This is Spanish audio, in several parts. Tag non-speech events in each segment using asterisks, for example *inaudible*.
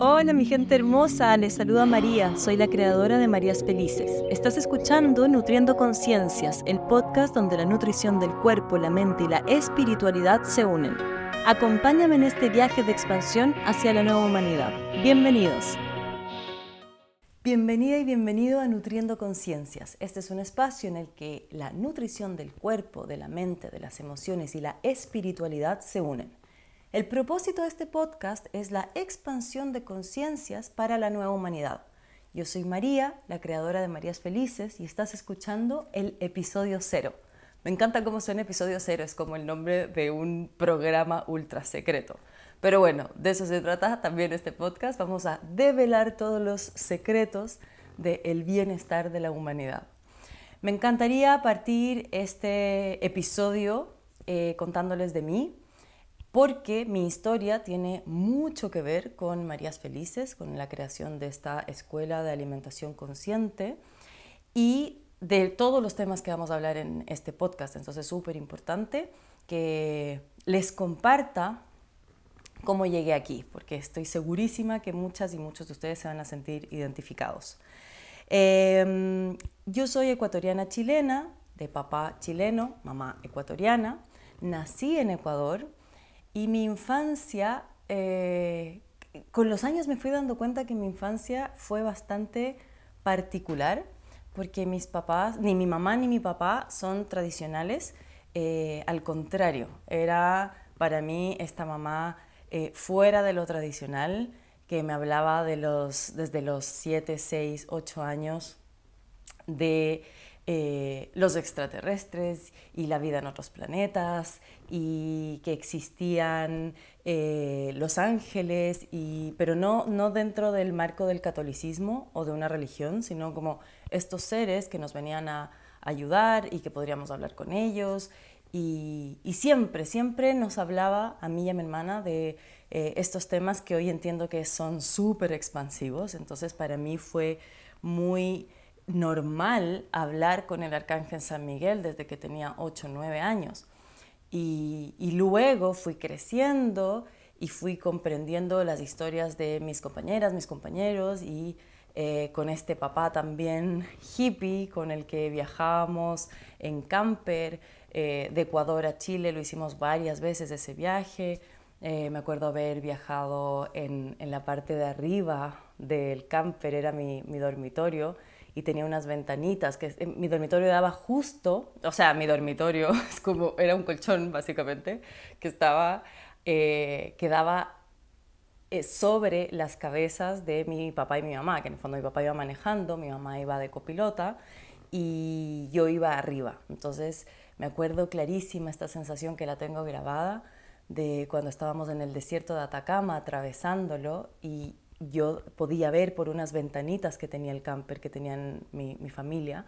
Hola mi gente hermosa, les saluda María, soy la creadora de Marías Felices. Estás escuchando Nutriendo Conciencias, el podcast donde la nutrición del cuerpo, la mente y la espiritualidad se unen. Acompáñame en este viaje de expansión hacia la nueva humanidad. Bienvenidos. Bienvenida y bienvenido a Nutriendo Conciencias. Este es un espacio en el que la nutrición del cuerpo, de la mente, de las emociones y la espiritualidad se unen. El propósito de este podcast es la expansión de conciencias para la nueva humanidad. Yo soy María, la creadora de Marías Felices, y estás escuchando el episodio cero. Me encanta cómo suena episodio cero, es como el nombre de un programa ultra secreto. Pero bueno, de eso se trata también este podcast. Vamos a develar todos los secretos del bienestar de la humanidad. Me encantaría partir este episodio eh, contándoles de mí, porque mi historia tiene mucho que ver con Marías Felices, con la creación de esta escuela de alimentación consciente y de todos los temas que vamos a hablar en este podcast. Entonces es súper importante que les comparta cómo llegué aquí, porque estoy segurísima que muchas y muchos de ustedes se van a sentir identificados. Em, yo soy ecuatoriana chilena, de papá chileno, mamá ecuatoriana. Nací en Ecuador, y mi infancia, eh, con los años me fui dando cuenta que mi infancia fue bastante particular, porque mis papás, ni mi mamá ni mi papá son tradicionales, eh, al contrario, era para mí esta mamá eh, fuera de lo tradicional, que me hablaba de los, desde los 7, 6, 8 años de eh, los extraterrestres y la vida en otros planetas y que existían eh, los ángeles, y, pero no, no dentro del marco del catolicismo o de una religión, sino como estos seres que nos venían a ayudar y que podríamos hablar con ellos. Y, siempre, siempre nos hablaba a mí y a mi hermana de eh, estos temas que hoy entiendo que son súper expansivos. Entonces para mí fue muy normal hablar con el arcángel San Miguel desde que tenía 8 o 9 años. Y, luego fui creciendo y fui comprendiendo las historias de mis compañeras, mis compañeros y eh, con este papá también hippie con el que viajábamos en camper eh, de Ecuador a Chile, lo hicimos varias veces ese viaje. Eh, me acuerdo haber viajado en, la parte de arriba del camper, era mi dormitorio y tenía unas ventanitas que eh, mi dormitorio daba justo, o sea, mi dormitorio *laughs* es como era un colchón básicamente que estaba eh, que daba eh, sobre las cabezas de mi papá y mi mamá, que en el fondo mi papá iba manejando, mi mamá iba de copilota y yo iba arriba. Entonces me acuerdo clarísima esta sensación que la tengo grabada de cuando estábamos en el desierto de Atacama atravesándolo y, yo podía ver por unas ventanitas que tenía el camper, que tenían mi, familia,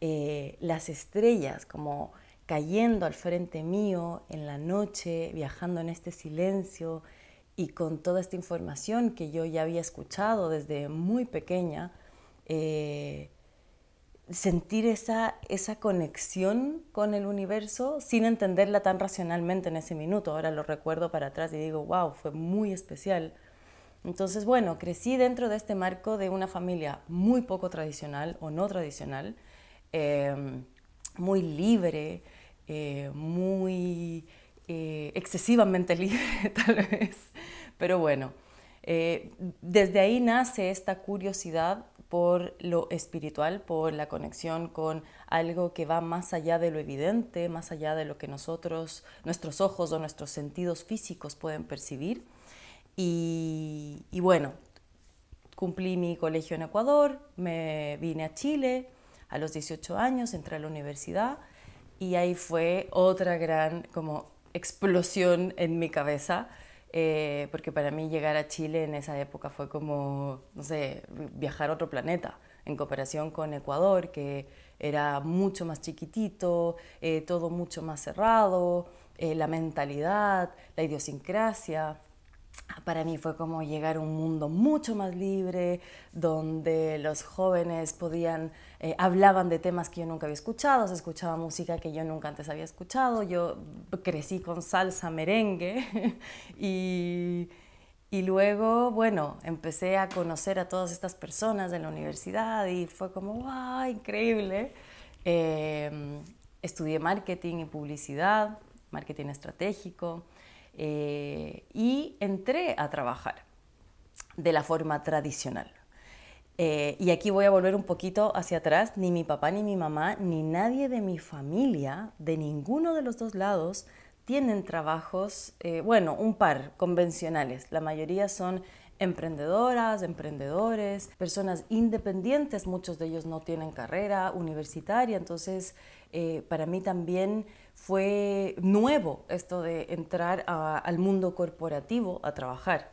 eh, las estrellas como cayendo al frente mío en la noche, viajando en este silencio y con toda esta información que yo ya había escuchado desde muy pequeña, eh, sentir esa, esa conexión con el universo sin entenderla tan racionalmente en ese minuto. Ahora lo recuerdo para atrás y digo, wow, fue muy especial entonces, bueno, crecí dentro de este marco de una familia muy poco tradicional o no tradicional, em, muy libre, eh, muy eh, excesivamente *laughs* libre tal vez, pero bueno, eh, desde ahí nace esta curiosidad por lo espiritual, por la conexión con algo que va más allá de lo evidente, más allá de lo que nosotros, nuestros ojos o nuestros sentidos físicos pueden percibir. Y, bueno, cumplí mi colegio en Ecuador, me vine a Chile a los 18 años, entré a la universidad y ahí fue otra gran como explosión en mi cabeza, eh, porque para mí llegar a Chile en esa época fue como, no sé, viajar a otro planeta, en comparación con Ecuador, que era mucho más chiquitito, eh, todo mucho más cerrado, eh, la mentalidad, la idiosincrasia para mí fue como llegar a un mundo mucho más libre, donde los jóvenes podían, eh, hablaban de temas que yo nunca había escuchado, se escuchaba música que yo nunca antes había escuchado, yo crecí con salsa, merengue *laughs* y, Y luego, bueno, empecé a conocer a todas estas personas de la universidad y fue como, ¡wow! Increíble. Em, estudié marketing y publicidad, marketing estratégico, eh, y entré a trabajar de la forma tradicional. Eh, y aquí voy a volver un poquito hacia atrás. Ni mi papá, ni mi mamá, ni nadie de mi familia, de ninguno de los dos lados, tienen trabajos, eh, bueno, un par convencionales. La mayoría son emprendedoras, emprendedores, personas independientes, muchos de ellos no tienen carrera universitaria, entonces para mí también fue nuevo esto de entrar al mundo corporativo a trabajar.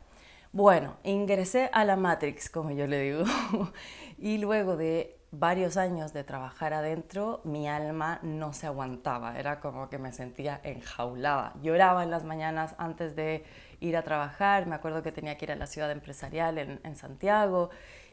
Bueno, ingresé a la Matrix, como yo le digo, *laughs* y luego de varios años de trabajar adentro, mi alma no se aguantaba, era como que me sentía enjaulada. Lloraba en las mañanas antes de ir a trabajar, me acuerdo que tenía que ir a la ciudad empresarial en, Santiago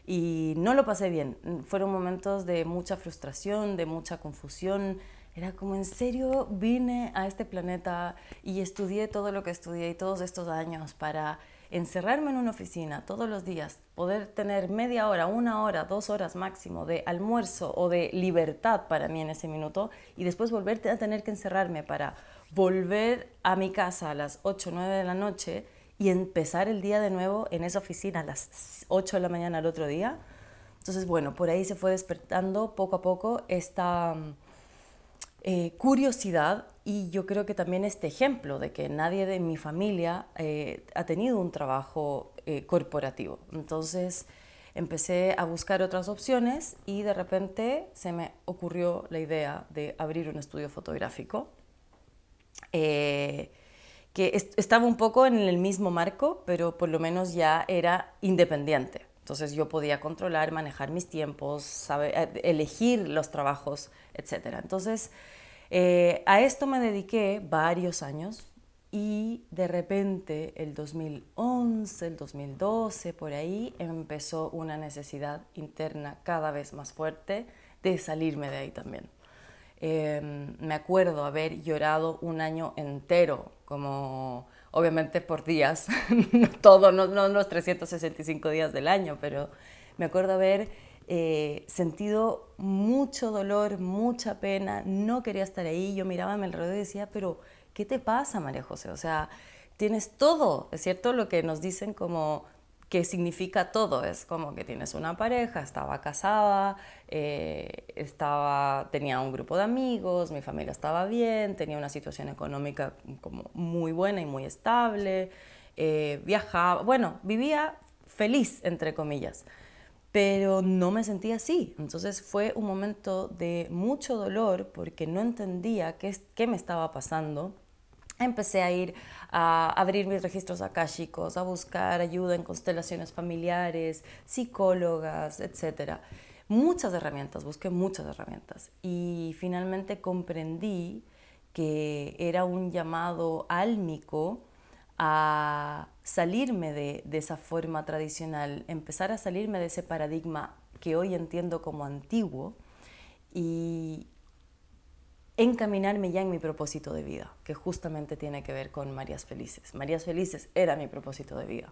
y no lo pasé bien. Fueron momentos de mucha frustración, de mucha confusión. Era como en serio vine a este planeta y estudié todo lo que estudié y todos estos años para encerrarme en una oficina todos los días, poder tener media hora, una hora, dos horas máximo de almuerzo o de libertad para mí en ese minuto y después volverte a tener que encerrarme para volver a mi casa a las 8 o 9 de la noche y empezar el día de nuevo en esa oficina a las 8 de la mañana el otro día. Entonces, bueno, por ahí se fue despertando poco a poco esta eh, curiosidad y yo creo que también este ejemplo de que nadie de mi familia eh, ha tenido un trabajo eh, corporativo. Entonces empecé a buscar otras opciones y de repente se me ocurrió la idea de abrir un estudio fotográfico que estaba un poco en el mismo marco, pero por lo menos ya era independiente. Entonces yo podía controlar, manejar mis tiempos, saber, elegir los trabajos, etc. Entonces eh, a esto me dediqué varios años y de repente el 2011, el 2012, por ahí empezó una necesidad interna cada vez más fuerte de salirme de ahí también. Em, me acuerdo haber llorado un año entero, como obviamente por días, *laughs* todo, no, no los 365 días del año, pero me acuerdo haber eh, sentido mucho dolor, mucha pena, no quería estar ahí, yo miraba a mi alrededor y decía, pero ¿qué te pasa, María José? O sea, tienes todo, ¿es cierto? Lo que nos dicen como que significa todo, es como que tienes una pareja, estaba casada, eh, estaba, tenía un grupo de amigos, mi familia estaba bien, tenía una situación económica como muy buena y muy estable, eh, viajaba, bueno, vivía feliz, entre comillas pero no me sentía así. Entonces fue un momento de mucho dolor porque no entendía qué, qué me estaba pasando. Empecé a ir a abrir mis registros akáshicos, a buscar ayuda en constelaciones familiares, psicólogas, etc. Muchas herramientas, busqué muchas herramientas y finalmente comprendí que era un llamado álmico a salirme de, esa forma tradicional, empezar a salirme de ese paradigma que hoy entiendo como antiguo y encaminarme ya en mi propósito de vida, que justamente tiene que ver con Marías Felices. Marías Felices era mi propósito de vida.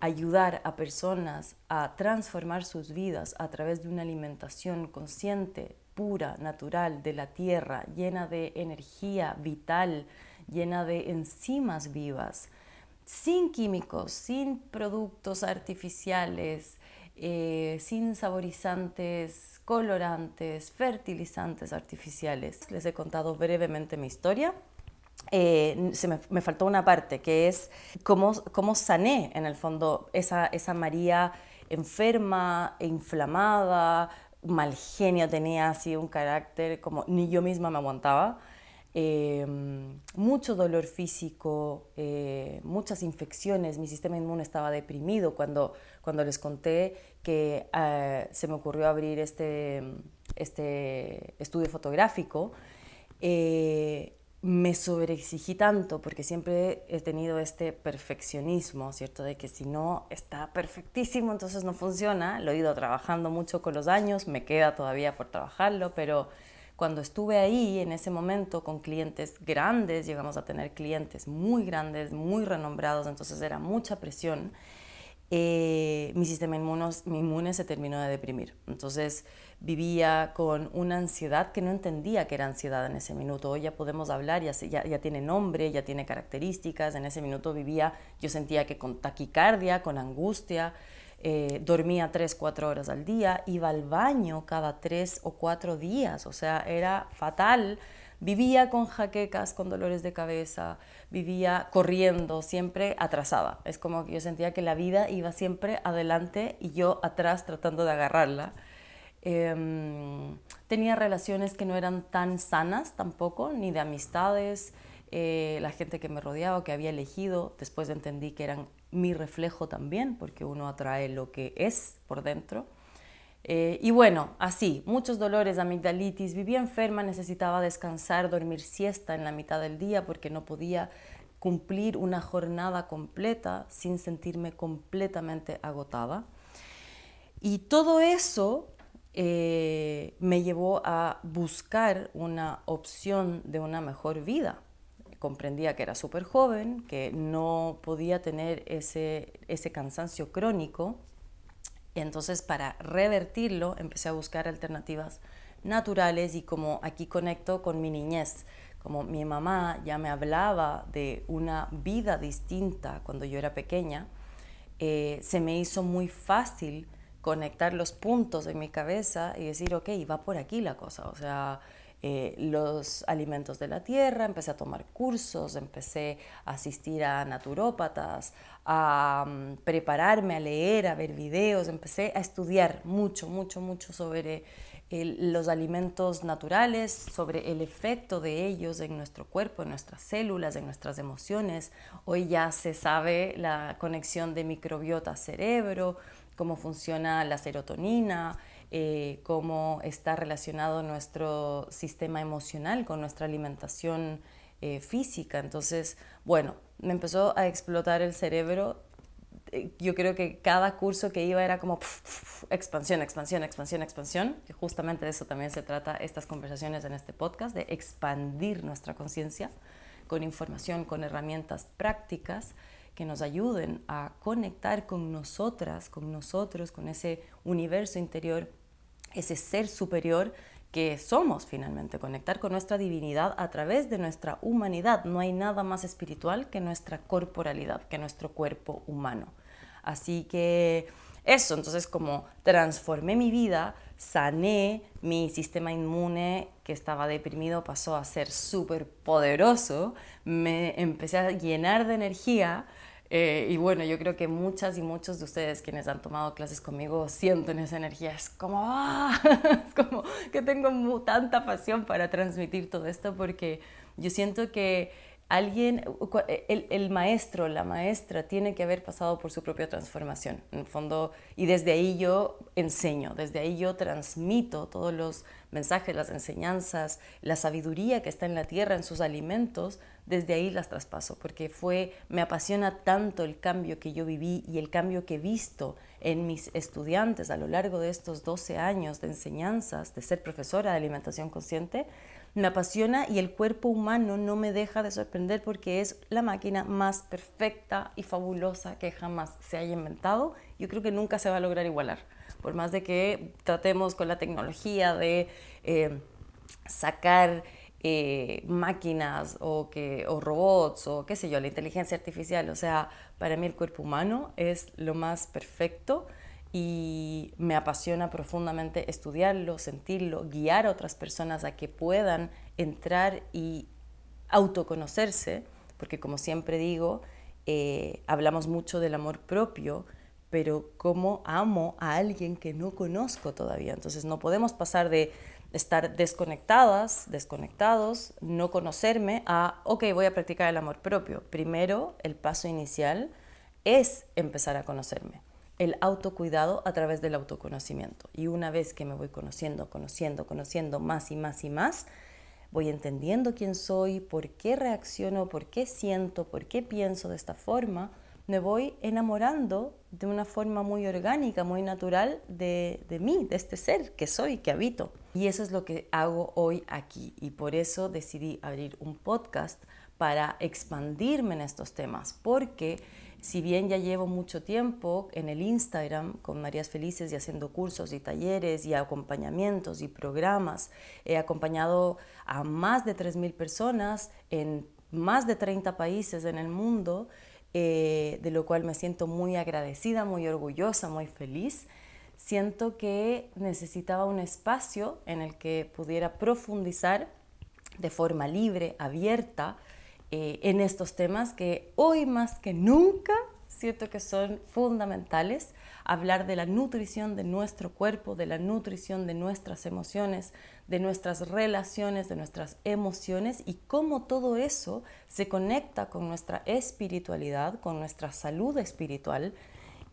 Ayudar a personas a transformar sus vidas a través de una alimentación consciente, pura, natural, de la tierra, llena de energía vital, llena de enzimas vivas, sin químicos, sin productos artificiales, eh, sin saborizantes, colorantes, fertilizantes artificiales. Les he contado brevemente mi historia. Eh, se me, faltó una parte que es cómo, cómo sané en el fondo esa, esa María enferma, inflamada, mal genio, tenía así un carácter como ni yo misma me aguantaba. Em, mucho dolor físico, eh, muchas infecciones, mi sistema inmune estaba deprimido cuando, cuando les conté que eh, se me ocurrió abrir este, este estudio fotográfico. Eh, me sobreexigí tanto porque siempre he tenido este perfeccionismo, ¿cierto? De que si no está perfectísimo, entonces no funciona. Lo he ido trabajando mucho con los años, me queda todavía por trabajarlo, pero cuando estuve ahí en ese momento con clientes grandes, llegamos a tener clientes muy grandes, muy renombrados, entonces era mucha presión, eh, mi sistema inmune se terminó de deprimir. Entonces vivía con una ansiedad que no entendía que era ansiedad en ese minuto. Hoy ya podemos hablar, ya, ya, tiene nombre, ya tiene características. En ese minuto vivía, yo sentía que con taquicardia, con angustia, eh, dormía tres, cuatro horas al día, iba al baño cada tres o cuatro días, o sea, era fatal. Vivía con jaquecas, con dolores de cabeza, vivía corriendo, siempre atrasada. Es como que yo sentía que la vida iba siempre adelante y yo atrás tratando de agarrarla. Em, tenía relaciones que no eran tan sanas tampoco, ni de amistades, eh, la gente que me rodeaba, que había elegido, después entendí que eran mi reflejo también, porque uno atrae lo que es por dentro. Eh, y bueno, así, muchos dolores, amigdalitis, vivía enferma, necesitaba descansar, dormir siesta en la mitad del día porque no podía cumplir una jornada completa sin sentirme completamente agotada. Y todo eso eh, me llevó a buscar una opción de una mejor vida comprendía que era súper joven, que no podía tener ese, ese cansancio crónico. Entonces, para revertirlo, empecé a buscar alternativas naturales y como aquí conecto con mi niñez, como mi mamá ya me hablaba de una vida distinta cuando yo era pequeña, eh, se me hizo muy fácil conectar los puntos en mi cabeza y decir, ok, va por aquí la cosa. O sea, eh, los alimentos de la tierra, empecé a tomar cursos, empecé a asistir a naturópatas, a mm, prepararme, a leer, a ver videos, empecé a estudiar mucho, mucho, mucho sobre los alimentos naturales, sobre el efecto de ellos en nuestro cuerpo, en nuestras células, en nuestras emociones. Hoy ya se sabe la conexión de microbiota cerebro, cómo funciona la serotonina, eh, cómo está relacionado nuestro sistema emocional con nuestra alimentación eh, física. Entonces, bueno, me empezó a explotar el cerebro. Eh, yo creo que cada curso que iba era como expansión, expansión, expansión, expansión, que justamente de eso también se trata estas conversaciones en este podcast, de expandir nuestra conciencia con información, con herramientas prácticas que nos ayuden a conectar con nosotras, con nosotros, con ese universo interior ese ser superior que somos finalmente, conectar con nuestra divinidad a través de nuestra humanidad. No hay nada más espiritual que nuestra corporalidad, que nuestro cuerpo humano. Así que eso, entonces como transformé mi vida, sané mi sistema inmune que estaba deprimido, pasó a ser súper poderoso, me empecé a llenar de energía eh, y bueno, yo creo que muchas y muchos de ustedes quienes han tomado clases conmigo sienten esa energía. Es como, ¡ah! *laughs* es como que tengo tanta pasión para transmitir todo esto porque yo siento que alguien, el, el, maestro, la maestra, tiene que haber pasado por su propia transformación, en fondo, y desde ahí yo enseño, desde ahí yo transmito todos los mensajes, las enseñanzas, la sabiduría que está en la tierra, en sus alimentos, desde ahí las traspaso, porque fue, me apasiona tanto el cambio que yo viví y el cambio que he visto en mis estudiantes a lo largo de estos 12 años de enseñanzas, de ser profesora de alimentación consciente, me apasiona y el cuerpo humano no me deja de sorprender porque es la máquina más perfecta y fabulosa que jamás se haya inventado. Yo creo que nunca se va a lograr igualar, por más de que tratemos con la tecnología de eh, sacar eh, máquinas o, que, o robots o qué sé yo, la inteligencia artificial. O sea, para mí el cuerpo humano es lo más perfecto y me apasiona profundamente estudiarlo, sentirlo, guiar a otras personas a que puedan entrar y autoconocerse, porque como siempre digo, eh, hablamos mucho del amor propio, pero cómo amo a alguien que no conozco todavía. Entonces no podemos pasar de estar desconectadas, desconectados, no conocerme a, ok, voy a practicar el amor propio. Primero, el paso inicial es empezar a conocerme el autocuidado a través del autoconocimiento. Y una vez que me voy conociendo, conociendo, conociendo más y más y más, voy entendiendo quién soy, por qué reacciono, por qué siento, por qué pienso de esta forma, me voy enamorando de una forma muy orgánica, muy natural de, de, mí, de este ser que soy, que habito. Y eso es lo que hago hoy aquí. Y por eso decidí abrir un podcast para expandirme en estos temas, porque si bien ya llevo mucho tiempo en el Instagram con Marías Felices y haciendo cursos y talleres y acompañamientos y programas, he acompañado a más de 3.000 personas en más de 30 países en el mundo, eh, de lo cual me siento muy agradecida, muy orgullosa, muy feliz. Siento que necesitaba un espacio en el que pudiera profundizar de forma libre, abierta, eh, en estos temas que hoy más que nunca siento que son fundamentales. Hablar de la nutrición de nuestro cuerpo, de la nutrición de nuestras emociones, de nuestras relaciones, de nuestras emociones y cómo todo eso se conecta con nuestra espiritualidad, con nuestra salud espiritual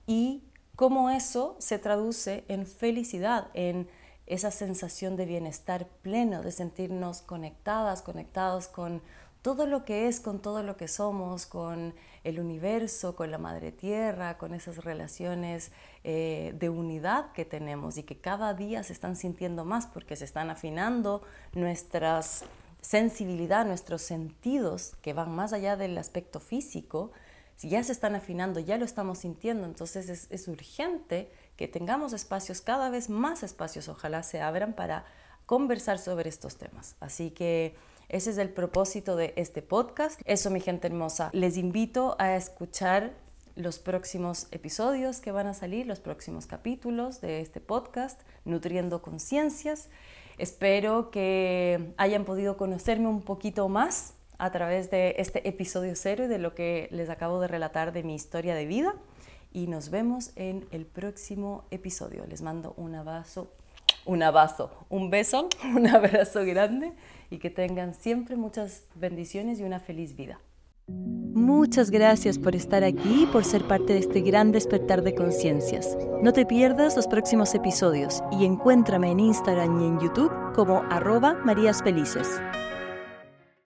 y cómo eso se traduce en felicidad, en esa sensación de bienestar pleno, de sentirnos conectadas, conectados con todo lo que es, con todo lo que somos, con el universo, con la madre tierra, con esas relaciones eh, de unidad que tenemos y que cada día se están sintiendo más porque se están afinando nuestras sensibilidad, nuestros sentidos que van más allá del aspecto físico, si ya se están afinando, ya lo estamos sintiendo, entonces es, es urgente que tengamos espacios, cada vez más espacios, ojalá se abran para conversar sobre estos temas. Así que ese es el propósito de este podcast. Eso, mi gente hermosa. Les invito a escuchar los próximos episodios que van a salir, los próximos capítulos de este podcast, Nutriendo Conciencias. Espero que hayan podido conocerme un poquito más a través de este episodio cero y de lo que les acabo de relatar de mi historia de vida. Y nos vemos en el próximo episodio. Les mando un abrazo, un abrazo, un beso, *laughs* un abrazo grande y que tengan siempre muchas bendiciones y una feliz vida. Muchas gracias por estar aquí y por ser parte de este gran despertar de conciencias. No te pierdas los próximos episodios y encuéntrame en Instagram y en YouTube como arroba Marías Felices.